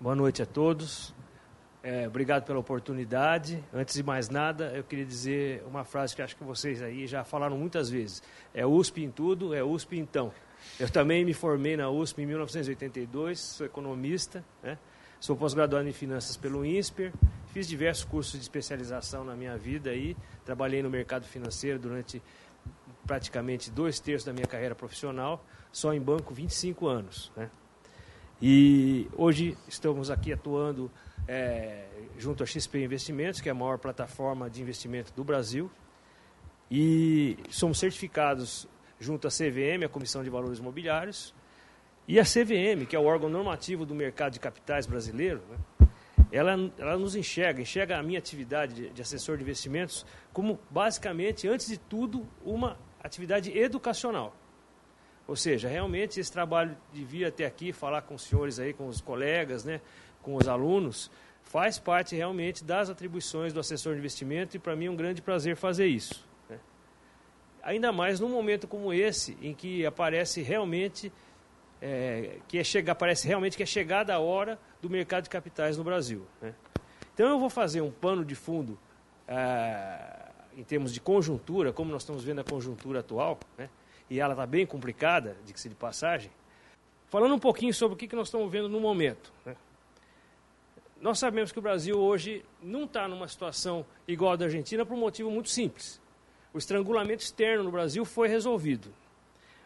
Boa noite a todos. É, obrigado pela oportunidade. Antes de mais nada, eu queria dizer uma frase que acho que vocês aí já falaram muitas vezes. É USP em tudo, é USP então. Eu também me formei na USP em 1982, sou economista, né? sou pós-graduado em finanças pelo INSPER, fiz diversos cursos de especialização na minha vida aí, trabalhei no mercado financeiro durante praticamente dois terços da minha carreira profissional, só em banco 25 anos. Né? E hoje estamos aqui atuando é, junto à XP Investimentos, que é a maior plataforma de investimento do Brasil, e somos certificados junto à CVM, a Comissão de Valores Imobiliários, e a CVM, que é o órgão normativo do mercado de capitais brasileiro, né, ela, ela nos enxerga, enxerga a minha atividade de, de assessor de investimentos como, basicamente, antes de tudo, uma atividade educacional. Ou seja, realmente esse trabalho de vir até aqui, falar com os senhores aí, com os colegas, né, com os alunos, faz parte realmente das atribuições do assessor de investimento e para mim é um grande prazer fazer isso. Né. Ainda mais num momento como esse, em que aparece realmente é, que é chegar, parece realmente que é chegada a hora do mercado de capitais no Brasil. Né. Então eu vou fazer um pano de fundo ah, em termos de conjuntura, como nós estamos vendo a conjuntura atual, né? E ela está bem complicada, de que se de passagem, falando um pouquinho sobre o que, que nós estamos vendo no momento. Né? Nós sabemos que o Brasil hoje não está numa situação igual à da Argentina por um motivo muito simples. O estrangulamento externo no Brasil foi resolvido.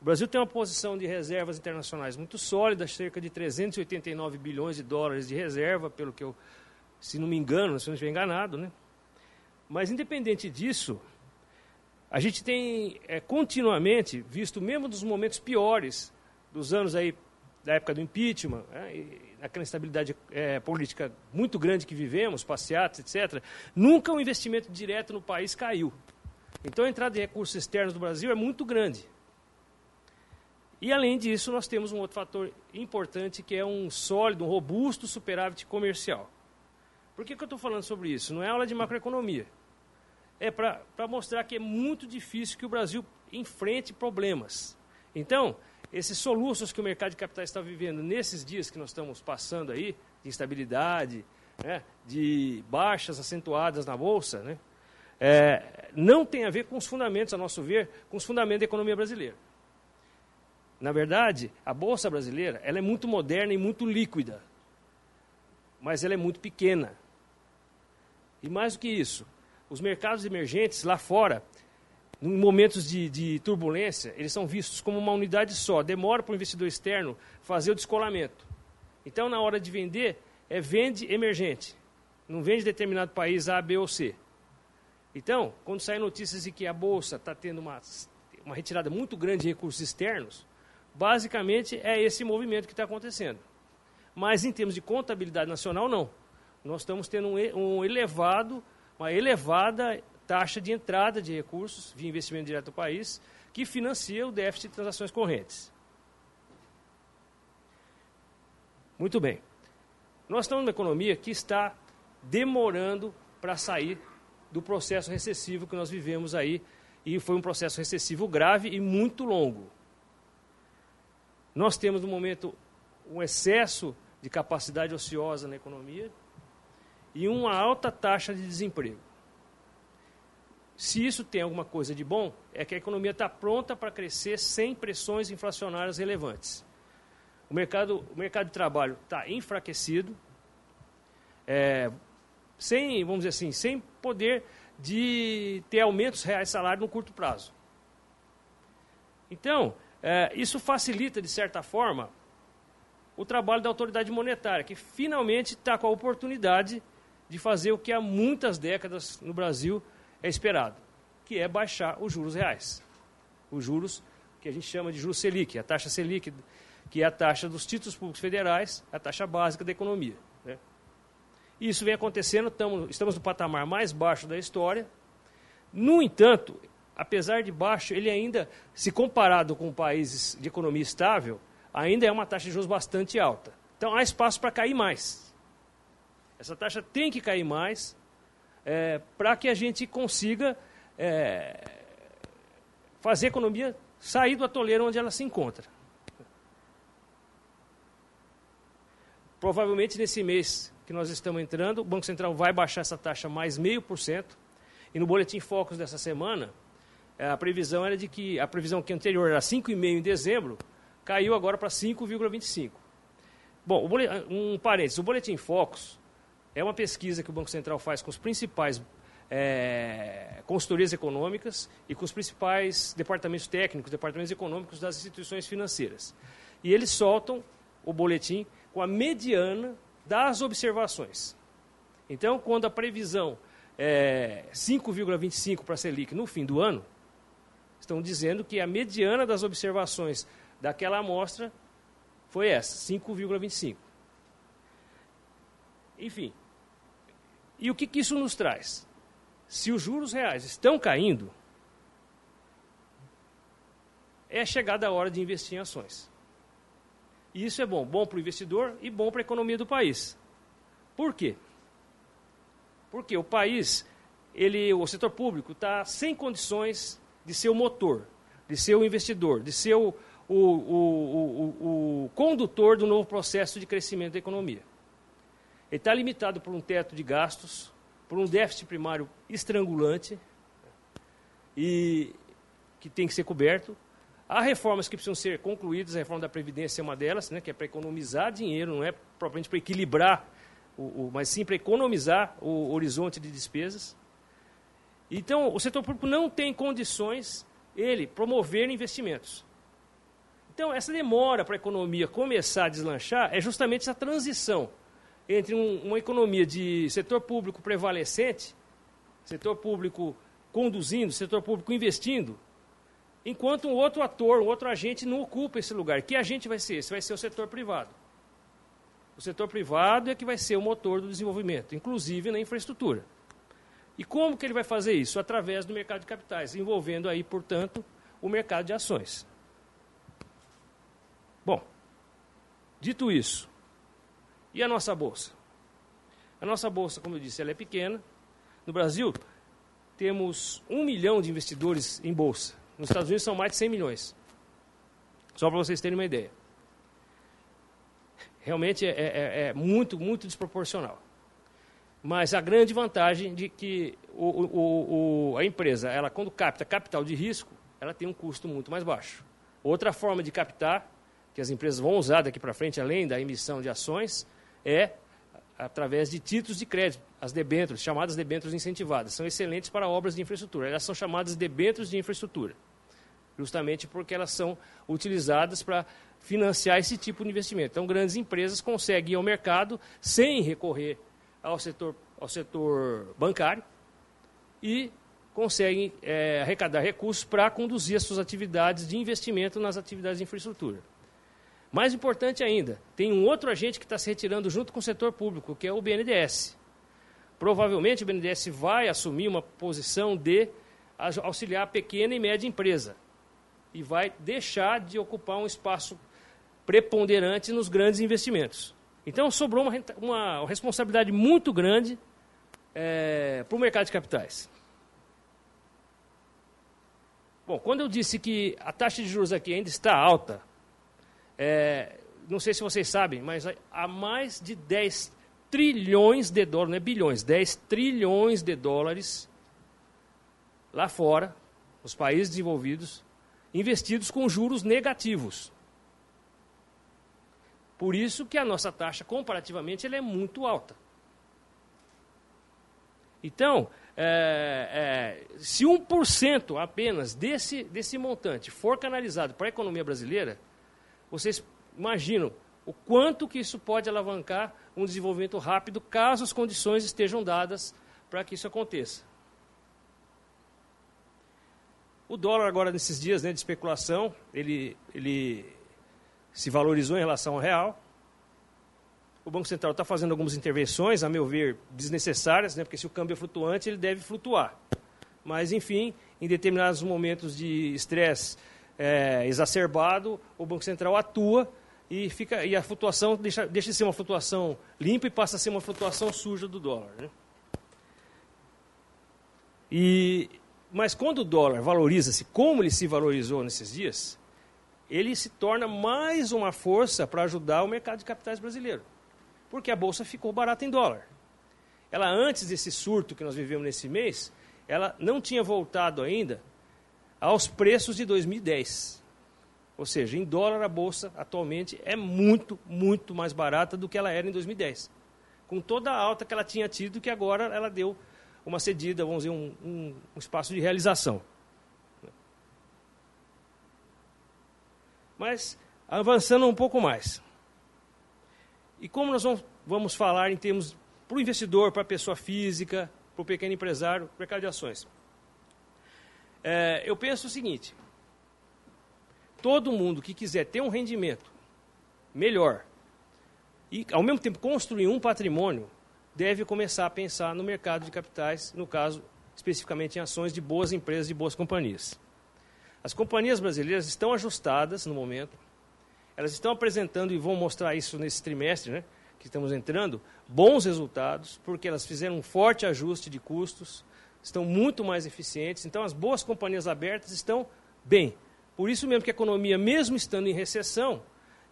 O Brasil tem uma posição de reservas internacionais muito sólida, cerca de 389 bilhões de dólares de reserva, pelo que eu, se não me engano, se não estiver enganado, né? Mas, independente disso, a gente tem é, continuamente visto, mesmo dos momentos piores, dos anos aí, da época do impeachment, né, aquela instabilidade é, política muito grande que vivemos, passeatas, etc., nunca o investimento direto no país caiu. Então, a entrada de recursos externos do Brasil é muito grande. E, além disso, nós temos um outro fator importante, que é um sólido, um robusto superávit comercial. Por que, que eu estou falando sobre isso? Não é aula de macroeconomia. É para mostrar que é muito difícil que o Brasil enfrente problemas. Então, esses soluços que o mercado de capitais está vivendo nesses dias que nós estamos passando aí, de instabilidade, né, de baixas acentuadas na Bolsa, né, é, não tem a ver com os fundamentos, a nosso ver, com os fundamentos da economia brasileira. Na verdade, a Bolsa brasileira ela é muito moderna e muito líquida, mas ela é muito pequena. E mais do que isso, os mercados emergentes lá fora, em momentos de, de turbulência, eles são vistos como uma unidade só. Demora para o investidor externo fazer o descolamento. Então, na hora de vender, é vende emergente. Não vende determinado país A, B ou C. Então, quando saem notícias de que a Bolsa está tendo uma, uma retirada muito grande de recursos externos, basicamente é esse movimento que está acontecendo. Mas em termos de contabilidade nacional, não nós estamos tendo um, um elevado, uma elevada taxa de entrada de recursos via investimento direto ao país, que financia o déficit de transações correntes. Muito bem. Nós estamos numa economia que está demorando para sair do processo recessivo que nós vivemos aí, e foi um processo recessivo grave e muito longo. Nós temos, no momento, um excesso de capacidade ociosa na economia, e uma alta taxa de desemprego. Se isso tem alguma coisa de bom, é que a economia está pronta para crescer sem pressões inflacionárias relevantes. O mercado, o mercado de trabalho está enfraquecido, é, sem, vamos dizer assim, sem poder de ter aumentos reais salário no curto prazo. Então, é, isso facilita, de certa forma, o trabalho da autoridade monetária, que finalmente está com a oportunidade de fazer o que há muitas décadas no Brasil é esperado, que é baixar os juros reais. Os juros que a gente chama de juros Selic, a taxa Selic, que é a taxa dos títulos públicos federais, a taxa básica da economia. Né? Isso vem acontecendo, tamo, estamos no patamar mais baixo da história. No entanto, apesar de baixo, ele ainda, se comparado com países de economia estável, ainda é uma taxa de juros bastante alta. Então há espaço para cair mais. Essa taxa tem que cair mais é, para que a gente consiga é, fazer a economia sair do atoleiro onde ela se encontra. Provavelmente nesse mês que nós estamos entrando, o Banco Central vai baixar essa taxa mais meio por cento. E no boletim Focus dessa semana, eh, a previsão era de que a previsão que anterior era 5,5 em dezembro, caiu agora para 5,25. Bom, um parênteses, o boletim Focus é uma pesquisa que o Banco Central faz com os principais é, consultorias econômicas e com os principais departamentos técnicos, departamentos econômicos das instituições financeiras. E eles soltam o boletim com a mediana das observações. Então, quando a previsão é 5,25 para a Selic no fim do ano, estão dizendo que a mediana das observações daquela amostra foi essa, 5,25. Enfim. E o que, que isso nos traz? Se os juros reais estão caindo, é chegada a hora de investir em ações. E isso é bom, bom para o investidor e bom para a economia do país. Por quê? Porque o país, ele, o setor público está sem condições de ser o motor, de ser o investidor, de ser o, o, o, o condutor do novo processo de crescimento da economia. Ele está limitado por um teto de gastos, por um déficit primário estrangulante e que tem que ser coberto, Há reformas que precisam ser concluídas, a reforma da Previdência é uma delas, né, que é para economizar dinheiro, não é propriamente para equilibrar, o, o, mas sim para economizar o horizonte de despesas. Então, o setor público não tem condições, ele, promover investimentos. Então, essa demora para a economia começar a deslanchar é justamente essa transição entre um, uma economia de setor público prevalecente, setor público conduzindo, setor público investindo, enquanto um outro ator, um outro agente não ocupa esse lugar. Que agente vai ser esse? Vai ser o setor privado. O setor privado é que vai ser o motor do desenvolvimento, inclusive na infraestrutura. E como que ele vai fazer isso? Através do mercado de capitais, envolvendo aí, portanto, o mercado de ações. Bom, dito isso, e a nossa bolsa? A nossa bolsa, como eu disse, ela é pequena. No Brasil, temos um milhão de investidores em bolsa. Nos Estados Unidos são mais de 100 milhões. Só para vocês terem uma ideia. Realmente é, é, é, é muito, muito desproporcional. Mas a grande vantagem de que o, o, o, a empresa, ela quando capta capital de risco, ela tem um custo muito mais baixo. Outra forma de captar, que as empresas vão usar daqui para frente, além da emissão de ações, é através de títulos de crédito, as debêntures, chamadas debêntures incentivadas. São excelentes para obras de infraestrutura. Elas são chamadas debêntures de infraestrutura justamente porque elas são utilizadas para financiar esse tipo de investimento. Então, grandes empresas conseguem ir ao mercado sem recorrer ao setor, ao setor bancário e conseguem é, arrecadar recursos para conduzir as suas atividades de investimento nas atividades de infraestrutura. Mais importante ainda, tem um outro agente que está se retirando junto com o setor público, que é o BNDES. Provavelmente o BNDES vai assumir uma posição de auxiliar a pequena e média empresa e vai deixar de ocupar um espaço preponderante nos grandes investimentos. Então, sobrou uma, uma responsabilidade muito grande é, para o mercado de capitais. Bom, quando eu disse que a taxa de juros aqui ainda está alta, é, não sei se vocês sabem, mas há mais de 10 trilhões de dólares, não é bilhões, 10 trilhões de dólares lá fora, nos países desenvolvidos, investidos com juros negativos. Por isso que a nossa taxa, comparativamente, ela é muito alta. Então, é, é, se 1% apenas desse, desse montante for canalizado para a economia brasileira, vocês imaginam o quanto que isso pode alavancar um desenvolvimento rápido, caso as condições estejam dadas para que isso aconteça. O dólar agora nesses dias né, de especulação, ele, ele se valorizou em relação ao real. O Banco Central está fazendo algumas intervenções, a meu ver, desnecessárias, né, porque se o câmbio é flutuante, ele deve flutuar. Mas, enfim, em determinados momentos de estresse é, exacerbado, o Banco Central atua e, fica, e a flutuação deixa, deixa de ser uma flutuação limpa e passa a ser uma flutuação suja do dólar. Né? E mas quando o dólar valoriza-se como ele se valorizou nesses dias, ele se torna mais uma força para ajudar o mercado de capitais brasileiro. Porque a bolsa ficou barata em dólar. Ela, antes desse surto que nós vivemos nesse mês, ela não tinha voltado ainda aos preços de 2010. Ou seja, em dólar a bolsa atualmente é muito, muito mais barata do que ela era em 2010. Com toda a alta que ela tinha tido, que agora ela deu uma cedida, vamos dizer, um, um, um espaço de realização. Mas, avançando um pouco mais. E como nós vamos, vamos falar em termos para o investidor, para a pessoa física, para o pequeno empresário, mercado de ações? É, eu penso o seguinte: todo mundo que quiser ter um rendimento melhor e, ao mesmo tempo, construir um patrimônio, deve começar a pensar no mercado de capitais, no caso, especificamente em ações de boas empresas, de boas companhias. As companhias brasileiras estão ajustadas no momento, elas estão apresentando, e vão mostrar isso nesse trimestre, né, que estamos entrando, bons resultados, porque elas fizeram um forte ajuste de custos, estão muito mais eficientes, então as boas companhias abertas estão bem. Por isso mesmo que a economia, mesmo estando em recessão,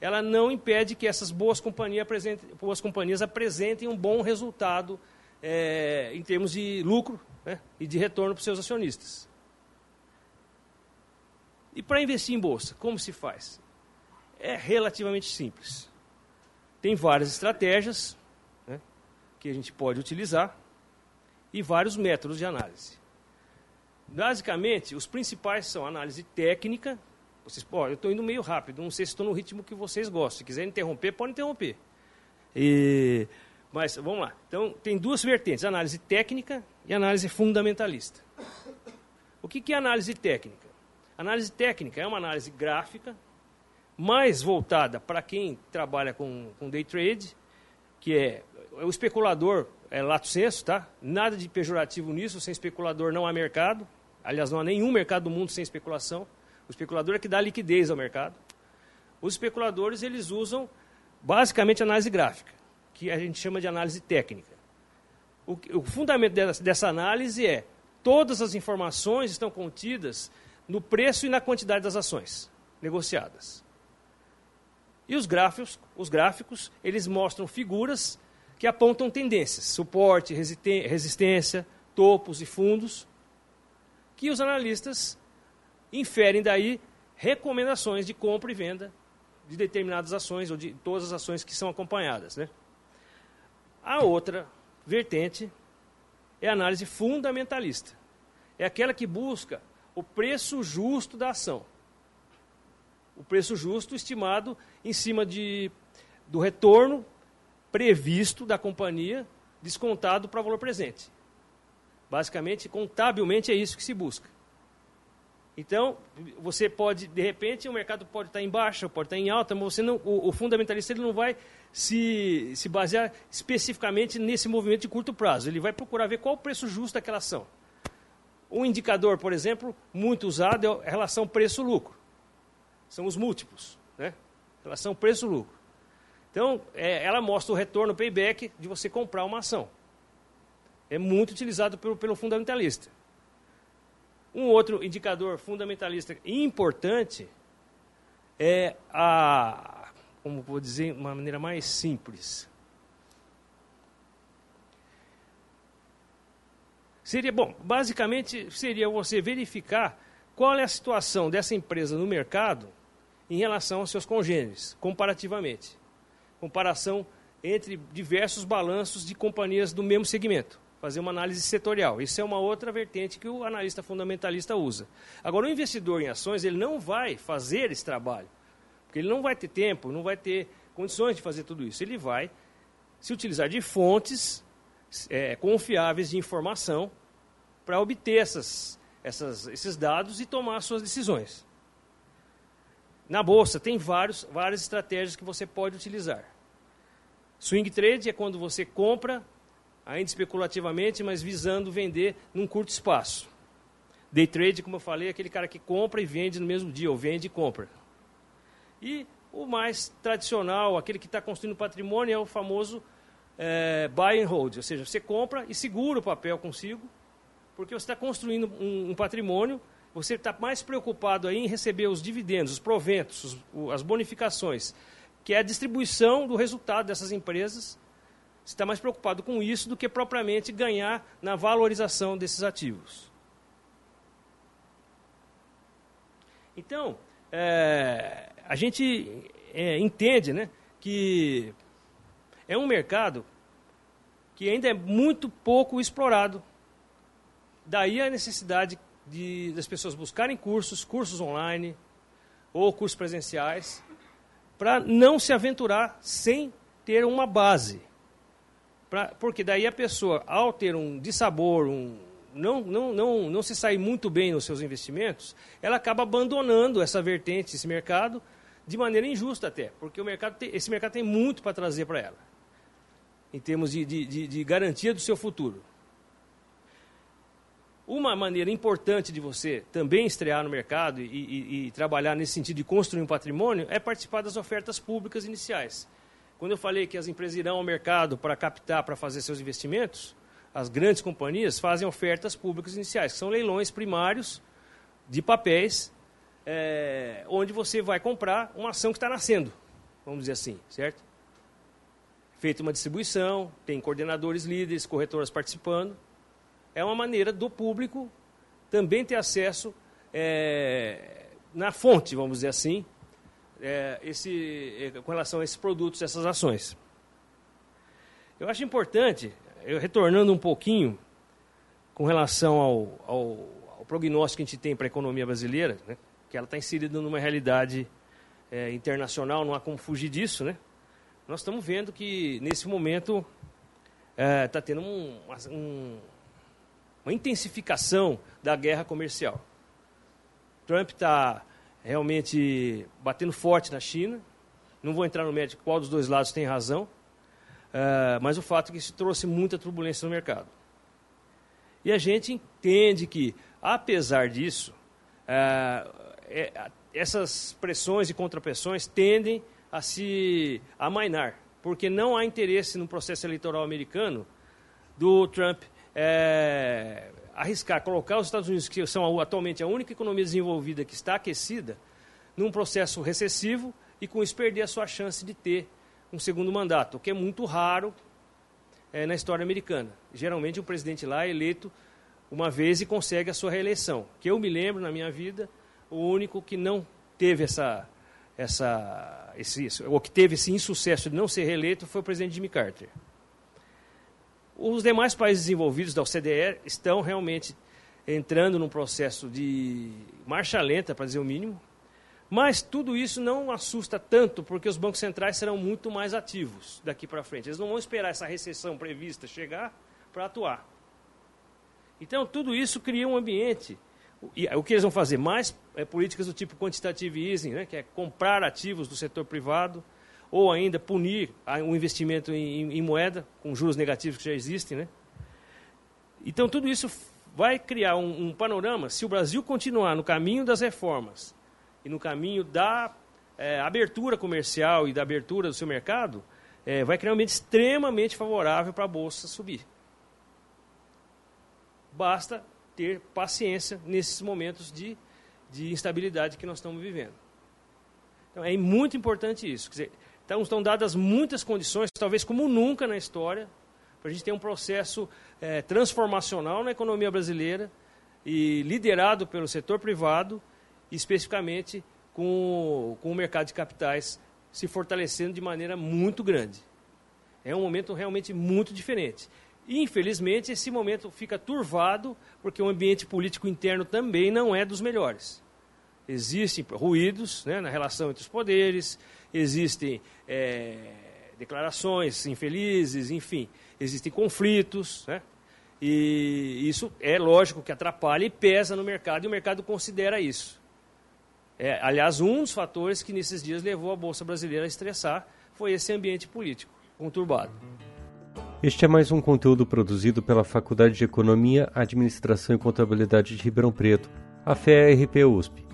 ela não impede que essas boas companhias apresentem, boas companhias apresentem um bom resultado é, em termos de lucro né, e de retorno para os seus acionistas. E para investir em bolsa, como se faz? É relativamente simples. Tem várias estratégias né, que a gente pode utilizar e vários métodos de análise. Basicamente, os principais são análise técnica. Vocês, ó, eu estou indo meio rápido, não sei se estou no ritmo que vocês gostam. Se quiserem interromper, podem interromper. E, mas vamos lá. Então, tem duas vertentes: análise técnica e análise fundamentalista. O que, que é análise técnica? Análise técnica é uma análise gráfica, mais voltada para quem trabalha com, com day trade, que é o especulador, é lato senso, tá? Nada de pejorativo nisso, sem especulador não há mercado. Aliás, não há nenhum mercado do mundo sem especulação. O especulador é que dá liquidez ao mercado. Os especuladores, eles usam basicamente análise gráfica, que a gente chama de análise técnica. O, o fundamento dessa, dessa análise é todas as informações estão contidas no preço e na quantidade das ações negociadas. E os gráficos, os gráficos, eles mostram figuras que apontam tendências, suporte, resistência, topos e fundos, que os analistas inferem daí recomendações de compra e venda de determinadas ações ou de todas as ações que são acompanhadas. Né? A outra vertente é a análise fundamentalista. É aquela que busca o preço justo da ação. O preço justo estimado em cima de, do retorno previsto da companhia descontado para valor presente. Basicamente, contabilmente é isso que se busca. Então, você pode, de repente, o mercado pode estar em baixa, pode estar em alta, mas você não, o, o fundamentalista ele não vai se, se basear especificamente nesse movimento de curto prazo. Ele vai procurar ver qual o preço justo daquela ação. Um indicador, por exemplo, muito usado é a relação preço-lucro. São os múltiplos, né? Relação preço-lucro. Então, é, ela mostra o retorno, o payback de você comprar uma ação. É muito utilizado pelo, pelo fundamentalista. Um outro indicador fundamentalista importante é a, como vou dizer, uma maneira mais simples. Seria bom, basicamente seria você verificar qual é a situação dessa empresa no mercado em relação aos seus congêneres, comparativamente. Comparação entre diversos balanços de companhias do mesmo segmento fazer uma análise setorial. Isso é uma outra vertente que o analista fundamentalista usa. Agora, o investidor em ações, ele não vai fazer esse trabalho, porque ele não vai ter tempo, não vai ter condições de fazer tudo isso. Ele vai se utilizar de fontes é, confiáveis de informação para obter essas, essas, esses dados e tomar suas decisões. Na bolsa, tem vários, várias estratégias que você pode utilizar. Swing trade é quando você compra ainda especulativamente, mas visando vender num curto espaço. Day trade, como eu falei, é aquele cara que compra e vende no mesmo dia, ou vende e compra. E o mais tradicional, aquele que está construindo patrimônio, é o famoso é, buy and hold, ou seja, você compra e segura o papel consigo, porque você está construindo um, um, patrimônio, você está mais preocupado em receber os dividendos, os proventos, os, as bonificações, que é a distribuição do resultado dessas empresas Você está mais preocupado com isso do que propriamente ganhar na valorização desses ativos. Então, é, a gente é, entende né, que é um mercado que ainda é muito pouco explorado. Daí a necessidade de, das pessoas buscarem cursos, cursos online ou cursos presenciais, para não se aventurar sem ter uma base. Pra, porque daí a pessoa, ao ter um dissabor, um, não, não, não, não se sair muito bem nos seus investimentos, ela acaba abandonando essa vertente, esse mercado, de maneira injusta até, porque o mercado tem, esse mercado tem muito para trazer para ela, em termos de, de, de, de garantia do seu futuro. Uma maneira importante de você também estrear no mercado e, e, e, trabalhar nesse sentido de construir um patrimônio é participar das ofertas públicas iniciais. Quando eu falei que as empresas irão ao mercado para captar, para fazer seus investimentos, as grandes companhias fazem ofertas públicas iniciais, que são leilões primários de papéis, é, onde você vai comprar uma ação que está nascendo, vamos dizer assim, certo? Feita uma distribuição, tem coordenadores líderes, corretoras participando é uma maneira do público também ter acesso é, na fonte, vamos dizer assim, é, esse, é, com relação a esses produtos, essas ações. Eu acho importante, eu retornando um pouquinho com relação ao, ao, ao prognóstico que a gente tem para a economia brasileira, né, que ela está inserida numa realidade é, internacional, não há como fugir disso, né? Nós estamos vendo que, nesse momento, está é, tendo um, um uma intensificação da guerra comercial. Trump está realmente batendo forte na China. Não vou entrar no médico qual dos dois lados tem razão, uh, mas o fato é que isso trouxe muita turbulência no mercado. E a gente entende que, apesar disso, uh, é, essas pressões e contrapressões tendem a se amainar, porque não há interesse no processo eleitoral americano do Trump é, arriscar colocar os Estados Unidos, que são atualmente a única economia desenvolvida que está aquecida, num processo recessivo e com isso perder a sua chance de ter um segundo mandato, o que é muito raro é, na história americana. Geralmente o presidente lá é eleito uma vez e consegue a sua reeleição. Que eu me lembro na minha vida, o único que não teve essa, essa, esse, ou que teve esse insucesso de não ser reeleito foi o presidente Jimmy Carter. Os demais países desenvolvidos da OCDE estão realmente entrando num processo de marcha lenta, para dizer o mínimo, mas tudo isso não assusta tanto, porque os bancos centrais serão muito mais ativos daqui para frente. Eles não vão esperar essa recessão prevista chegar para atuar. Então, tudo isso cria um ambiente. E, o que eles vão fazer? Mais é, políticas do tipo quantitative easing, né, que é comprar ativos do setor privado, ou ainda punir o investimento em, em, moeda, com juros negativos que já existem. Né? Então, tudo isso vai criar um, um, panorama, se o Brasil continuar no caminho das reformas e no caminho da é, abertura comercial e da abertura do seu mercado, é, vai criar um ambiente extremamente favorável para a Bolsa subir. Basta ter paciência nesses momentos de, de instabilidade que nós estamos vivendo. Então, é muito importante isso. Quer dizer, então, estão dadas muitas condições, talvez como nunca na história, para a gente ter um processo é, transformacional na economia brasileira e liderado pelo setor privado, especificamente com, com o mercado de capitais se fortalecendo de maneira muito grande. É um momento realmente muito diferente. E, infelizmente, esse momento fica turvado porque o ambiente político interno também não é dos melhores. Existem ruídos né, na relação entre os poderes, existem é, declarações infelizes, enfim, existem conflitos, né? E isso é lógico que atrapalha e pesa no mercado, e o mercado considera isso. É, aliás, um dos fatores que nesses dias levou a Bolsa Brasileira a estressar foi esse ambiente político conturbado. Este é mais um conteúdo produzido pela Faculdade de Economia, Administração e Contabilidade de Ribeirão Preto, a FERP USP.